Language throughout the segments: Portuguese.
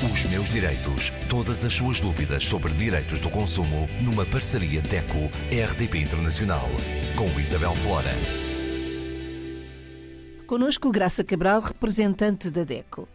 Os meus direitos. Todas as suas dúvidas sobre direitos do consumo numa parceria DECO-RDP Internacional. Com Isabel Flora. Conosco Graça Cabral, representante da DECO.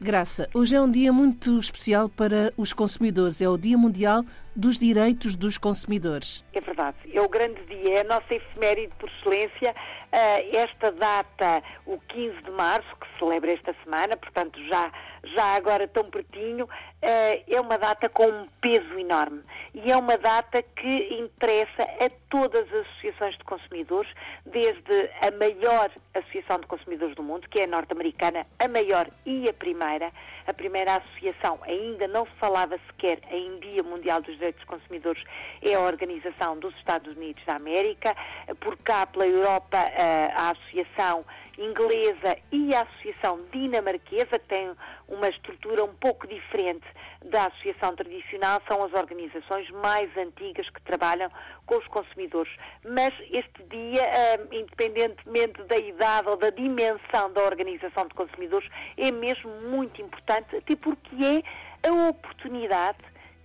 Graça, hoje é um dia muito especial para os consumidores. É o Dia Mundial dos Direitos dos Consumidores. É verdade. É o grande dia, é a nossa efeméride por excelência. Uh, esta data, o 15 de março, que se celebra esta semana, portanto já, já agora tão pertinho, uh, é uma data com um peso enorme. E é uma data que interessa a todas as associações de consumidores, desde a maior associação de consumidores do mundo, que é a norte-americana, a maior e a primeira. A primeira associação ainda não se falava sequer em Dia Mundial dos Direitos dos Consumidores, é a Organização dos Estados Unidos da América. Por cá, pela Europa, a Associação Inglesa e a Associação Dinamarquesa, que tem uma estrutura um pouco diferente da Associação Tradicional, são as organizações mais antigas que trabalham com os consumidores. Mas este dia, independentemente da idade ou da dimensão da organização de consumidores, é mesmo muito importante, até porque é a oportunidade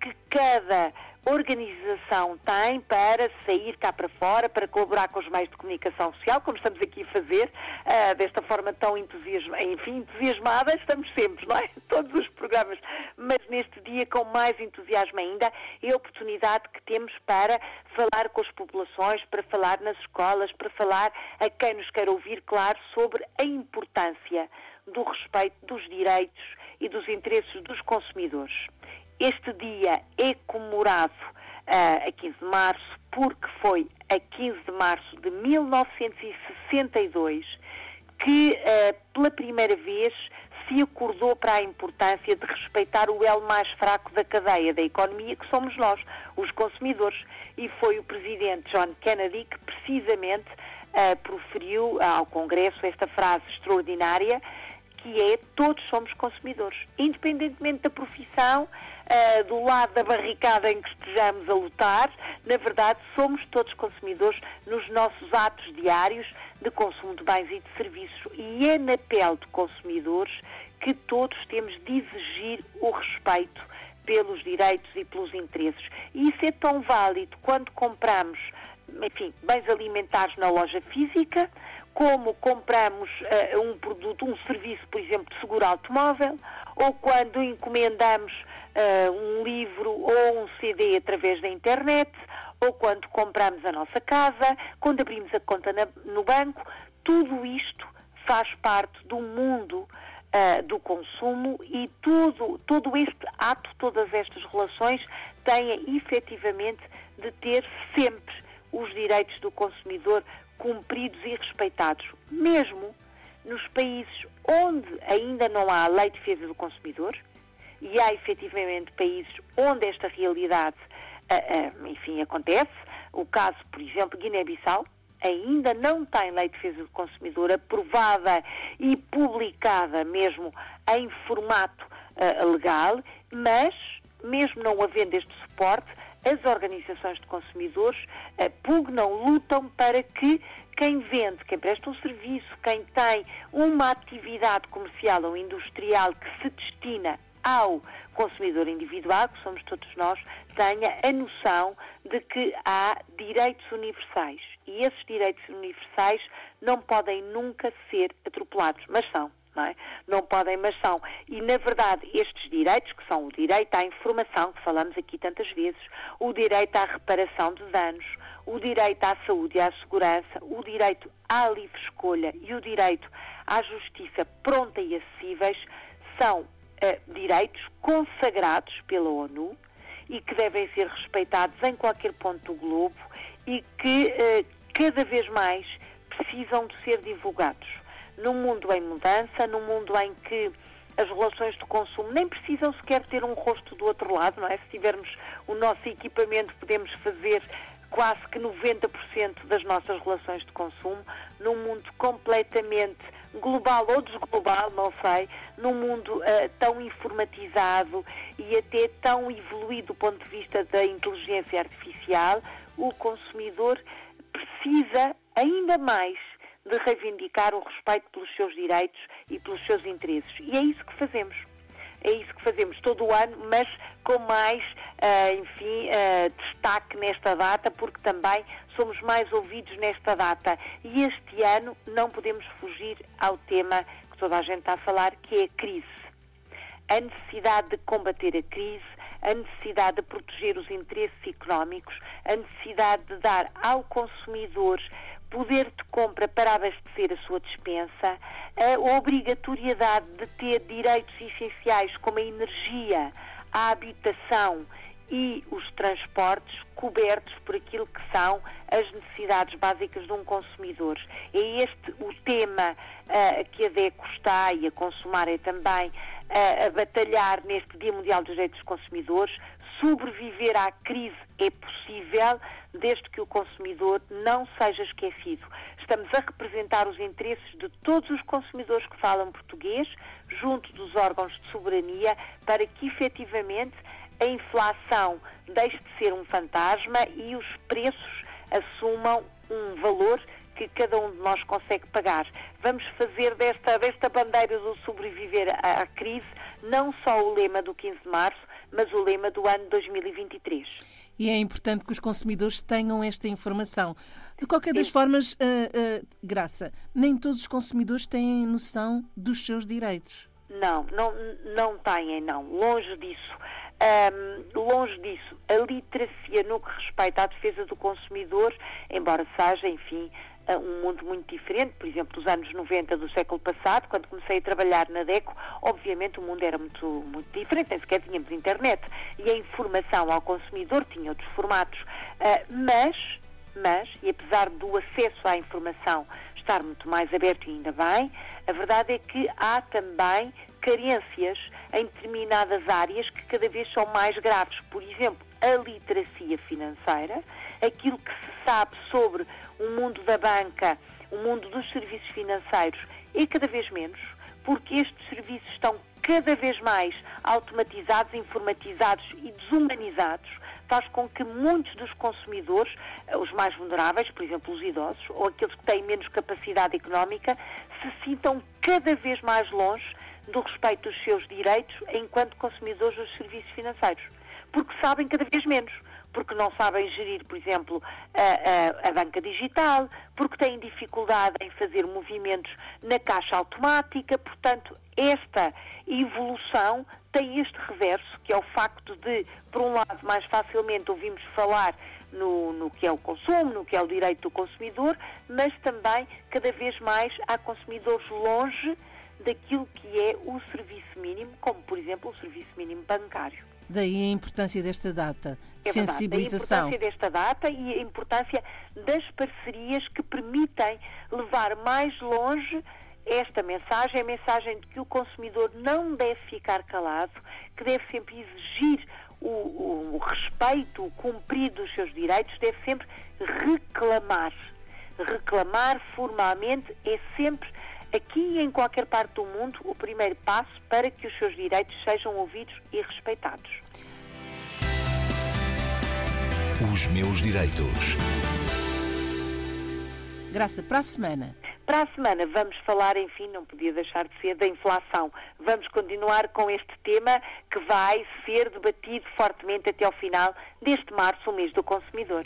que cada organização tem para sair cá para fora, para colaborar com os meios de comunicação social, como estamos aqui a fazer, uh, desta forma tão entusiasmada, enfim, entusiasmada, estamos sempre, não é? Todos os programas, mas neste dia com mais entusiasmo ainda, é a oportunidade que temos para falar com as populações, para falar nas escolas, para falar a quem nos quer ouvir, claro, sobre a importância do respeito dos direitos e dos interesses dos consumidores. Este dia é comemorado uh, a 15 de março porque foi a 15 de março de 1962 que, uh, pela primeira vez, se acordou para a importância de respeitar o elo mais fraco da cadeia da economia, que somos nós, os consumidores. E foi o presidente John Kennedy que, precisamente, uh, proferiu ao Congresso esta frase extraordinária, que é todos somos consumidores, independentemente da profissão, uh, do lado da barricada em que estejamos a lutar, na verdade somos todos consumidores nos nossos atos diários de consumo de bens e de serviços e é na pele de consumidores que todos temos de exigir o respeito pelos direitos e pelos interesses. E isso é tão válido quando compramos, enfim, bens alimentares na loja física, como compramos uh, um produto, um serviço, por exemplo, de seguro automóvel, ou quando encomendamos uh, um livro ou um CD através da internet, ou quando compramos a nossa casa, quando abrimos a conta na, no banco, tudo isto faz parte do mundo uh, do consumo e tudo, todo este ato, todas estas relações têm efetivamente de ter sempre os direitos do consumidor cumpridos e respeitados, mesmo nos países onde ainda não há lei de defesa do consumidor, e há efetivamente países onde esta realidade, uh, uh, enfim, acontece. O caso, por exemplo, Guiné-Bissau, ainda não tem lei de defesa do consumidor aprovada e publicada mesmo em formato uh, legal, mas, mesmo não havendo este suporte, as organizações de consumidores uh, pugnam, lutam para que quem vende, quem presta um serviço, quem tem uma atividade comercial ou industrial que se destina ao consumidor individual, que somos todos nós, tenha a noção de que há direitos universais. E esses direitos universais não podem nunca ser atropelados, mas são. Não, é? não podem, mas são. E, na verdade, estes direitos, que são o direito à informação, que falamos aqui tantas vezes, o direito à reparação de danos, o direito à saúde e à segurança, o direito à livre escolha e o direito à justiça pronta e acessíveis, são uh, direitos consagrados pela ONU e que devem ser respeitados em qualquer ponto do globo e que uh, cada vez mais precisam de ser divulgados. Num mundo em mudança, num mundo em que as relações de consumo nem precisam sequer ter um rosto do outro lado, não é? Se tivermos o nosso equipamento, podemos fazer quase que 90% das nossas relações de consumo num mundo completamente global ou desglobal, não sei, num mundo uh, tão informatizado e até tão evoluído do ponto de vista da inteligência artificial, o consumidor precisa ainda mais de reivindicar o respeito pelos seus direitos e pelos seus interesses. E é isso que fazemos. é isso que fazemos todo o ano, mas com mais, uh, enfim, uh, destaque nesta data, porque também somos mais ouvidos nesta data. E este ano não podemos fugir ao tema que toda a gente está a falar, que é a crise. A necessidade de combater a crise, a necessidade de proteger os interesses económicos, a necessidade de dar ao consumidor poder de compra para abastecer a sua dispensa, a obrigatoriedade de ter direitos essenciais como a energia, a habitação e os transportes cobertos por aquilo que são as necessidades básicas de um consumidor. É este o tema uh, que a DECO está e a Consumar é também uh, a batalhar neste Dia Mundial dos Direitos dos Consumidores. Sobreviver à crise é possível desde que o consumidor não seja esquecido. Estamos a representar os interesses de todos os consumidores que falam português, junto dos órgãos de soberania, para que efetivamente a inflação deixe de ser um fantasma e os preços assumam um valor que cada um de nós consegue pagar. Vamos fazer desta, desta bandeira do sobreviver à, crise não só o lema do 15 de março, mas o lema do ano 2023. E é importante que os consumidores tenham esta informação. De qualquer das Sim. formas, uh, uh, Graça, nem todos os consumidores têm noção dos seus direitos. Não, não, não têm, não. Longe disso. Um, longe disso, a literacia no que respeita à defesa do consumidor, embora seja, enfim, um mundo muito diferente, por exemplo, dos anos 90 do século passado, quando comecei a trabalhar na DECO, obviamente o mundo era muito, muito diferente, nem sequer tínhamos internet e a informação ao consumidor tinha outros formatos. Uh, mas, mas, e apesar do acesso à informação estar muito mais aberto e ainda bem, a verdade é que há também carências em determinadas áreas que cada vez são mais graves. Por exemplo, a literacia financeira, aquilo que se sabe sobre o mundo da banca, o mundo dos serviços financeiros é cada vez menos, porque estes serviços estão cada vez mais automatizados, informatizados e desumanizados, faz com que muitos dos consumidores, eh, os mais vulneráveis, por exemplo, os idosos, ou aqueles que têm menos capacidade económica, se sintam cada vez mais longe do respeito dos seus direitos enquanto consumidores dos serviços financeiros, porque sabem cada vez menos porque não sabem gerir, por exemplo, a, a, a, banca digital, porque têm dificuldade em fazer movimentos na caixa automática. Portanto, esta evolução tem este reverso, que é o facto de, por um lado, mais facilmente ouvimos falar no, no, que é o consumo, no que é o direito do consumidor, mas também, cada vez mais, há consumidores longe daquilo que é o serviço mínimo, como, por exemplo, o serviço mínimo bancário. Daí a importância desta data, é sensibilização. Verdade. A importância desta data e a importância das parcerias que permitem levar mais longe esta mensagem, a mensagem de que o consumidor não deve ficar calado, que deve sempre exigir o, o, o respeito, o cumprir dos seus direitos, deve sempre reclamar. Reclamar formalmente é sempre aqui e em qualquer parte do mundo, o primeiro passo para que os seus direitos sejam ouvidos e respeitados. Os meus direitos. Graça, para a semana. Para a semana vamos falar, enfim, não podia deixar de ser, da inflação. Vamos continuar com este tema que vai ser debatido fortemente até ao final deste março, o mês do consumidor.